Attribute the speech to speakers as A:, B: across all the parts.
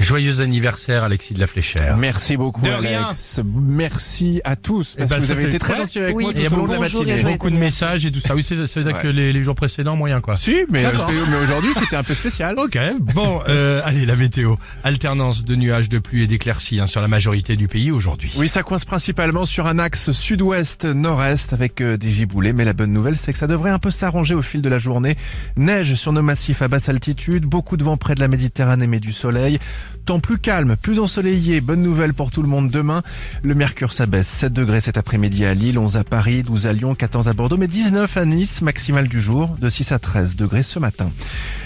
A: Joyeux anniversaire Alexis de la Fléchère.
B: Merci beaucoup
A: De rien.
B: Alex. Merci à tous parce
A: Eh ben,
B: que vous
A: ça
B: avez été très gentil avec
C: Oui.
B: moi
A: Il y a
B: tout au long de la matinée.
A: Beaucoup de messages et tout ça. Oui, c'est vrai. que les, les jours précédents, moyen quoi.
B: Si, mais, euh, mais aujourd'hui c'était un peu spécial.
A: Ok, bon, euh, allez, la météo. Alternance de nuages, de pluie et d'éclaircies hein, sur la majorité du pays aujourd'hui.
B: Oui, ça coince principalement sur un axe sud-ouest-nord-est avec euh, des giboulées, mais la bonne nouvelle c'est que ça devrait un peu s'arranger au fil de la journée. Neige sur nos massifs à basse altitude, beaucoup de vent près de la Méditerranée mais du soleil. Temps plus calme, plus ensoleillé, bonne nouvelle pour tout le monde demain. Le mercure s'abaisse, 7 degrés cet après-midi à Lille, 11 à Paris, 12 à Lyon, 14 à Bordeaux, mais 19 à Nice, maximale du jour, de 6 à 13 degrés ce matin.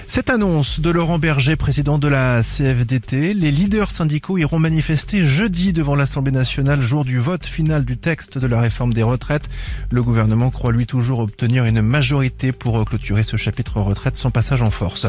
B: Cette annonce de Laurent Berger, président de la CFDT, les leaders syndicaux iront manifester jeudi devant l'Assemblée nationale, jour du vote final du texte de la réforme des retraites. Le gouvernement croit lui toujours obtenir une majorité pour clôturer ce chapitre retraite sans passage en force.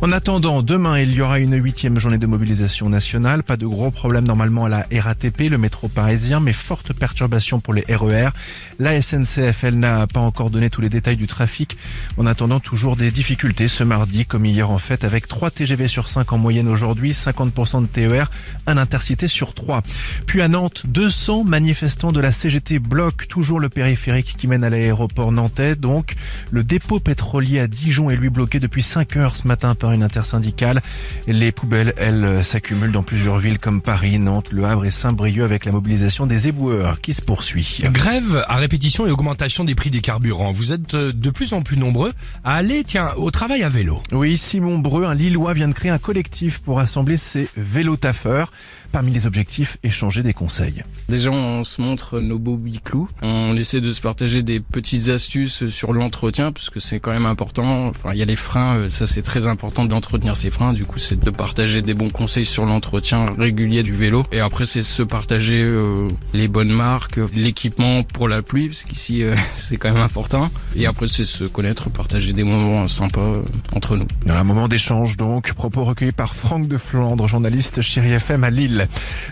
B: En attendant, demain, il y aura une huitième journée de mobilisation nationale. Pas de gros problèmes normalement à la RATP, le métro parisien, mais forte perturbation pour les RER. La SNCF, elle n'a pas encore donné tous les détails du trafic. En attendant, toujours des difficultés ce mardi, hier en fait, avec 3 TGV sur 5 en moyenne aujourd'hui, 50% de TER, un intercité sur 3. Puis à Nantes, 200 manifestants de la CGT bloquent toujours le périphérique qui mène à l'aéroport nantais. Donc, le dépôt pétrolier à Dijon est lui bloqué depuis 5 heures ce matin par une intersyndicale. Les poubelles, elles, s'accumulent dans plusieurs villes comme Paris, Nantes, Le Havre et Saint-Brieuc avec la mobilisation des éboueurs qui se poursuit.
A: Grève à répétition et augmentation des prix des carburants. Vous êtes euh, de plus en plus nombreux à aller, tiens, au travail à vélo.
B: Oui, Simon Breu, un Lillois, vient de créer un collectif pour rassembler ses vélotaffeurs. Parmi les objectifs, échanger des conseils.
D: Déjà, on se montre nos beaux biclous. On essaie de se partager des petites astuces sur l'entretien, parce que c'est quand même important. Enfin, il y a les freins, euh, ça c'est très important d'entretenir ses freins. Du coup, c'est de partager des bons conseils sur l'entretien régulier du vélo. Et après, c'est se partager euh, les bonnes marques, l'équipement pour la pluie, parce qu'ici, euh, c'est quand même important. Et après, c'est se connaître, partager des moments sympas entre nous.
B: Dans un moment d'échange donc, propos recueillis par Franck de Flandre, journaliste chez FM à Lille.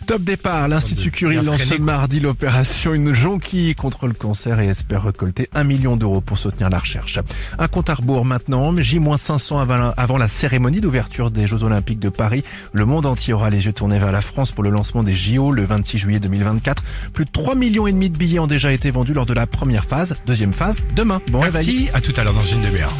B: Top départ, l'Institut Curie lance ce mardi l'opération Une jonquille contre le cancer et espère récolter un million d'euros pour soutenir la recherche. Un compte à rebours maintenant, J-500 avant la, cérémonie d'ouverture des Jeux Olympiques de Paris. Le monde entier aura les yeux tournés vers la France pour le lancement des JO le 26 juillet 2024. Plus de 3 millions et demi de billets ont déjà été vendus lors de la première phase. Deuxième phase, demain. Bon réveil.
A: Merci, à tout à l'heure dans une demi-heure.